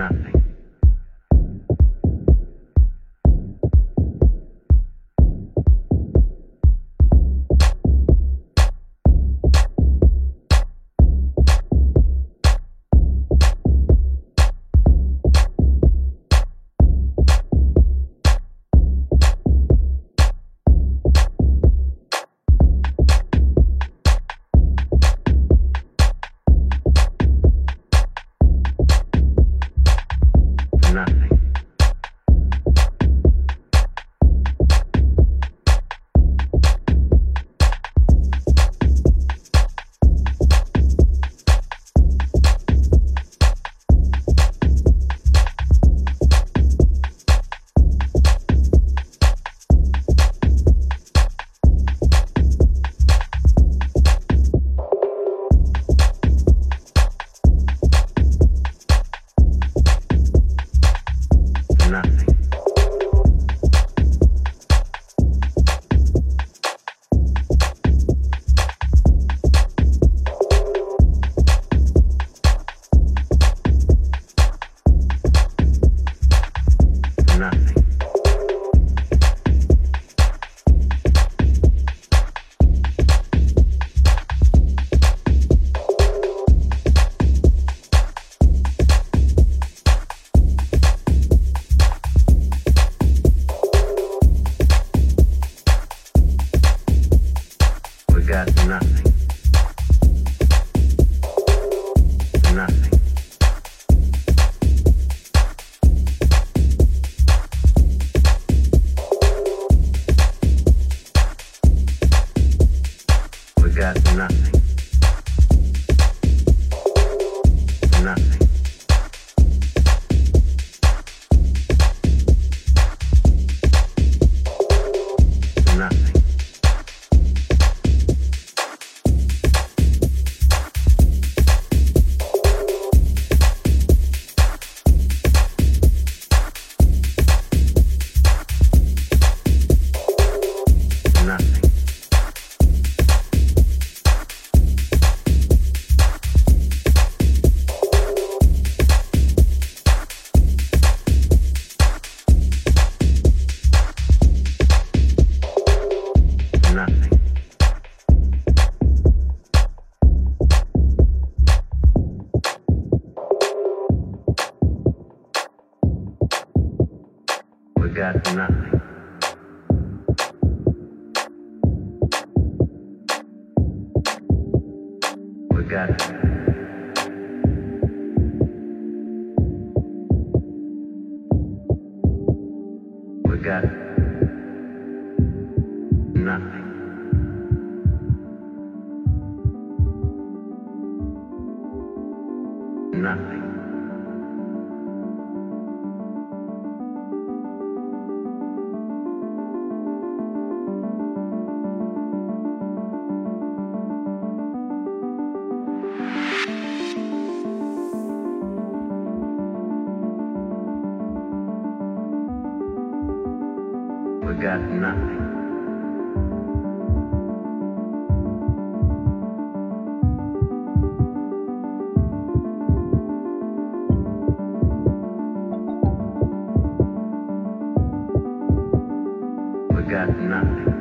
nothing. Nothing. Got nothing.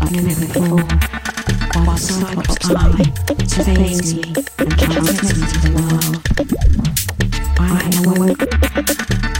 unequivocal, one side of time surveys me and transmits me to the world. I am awake.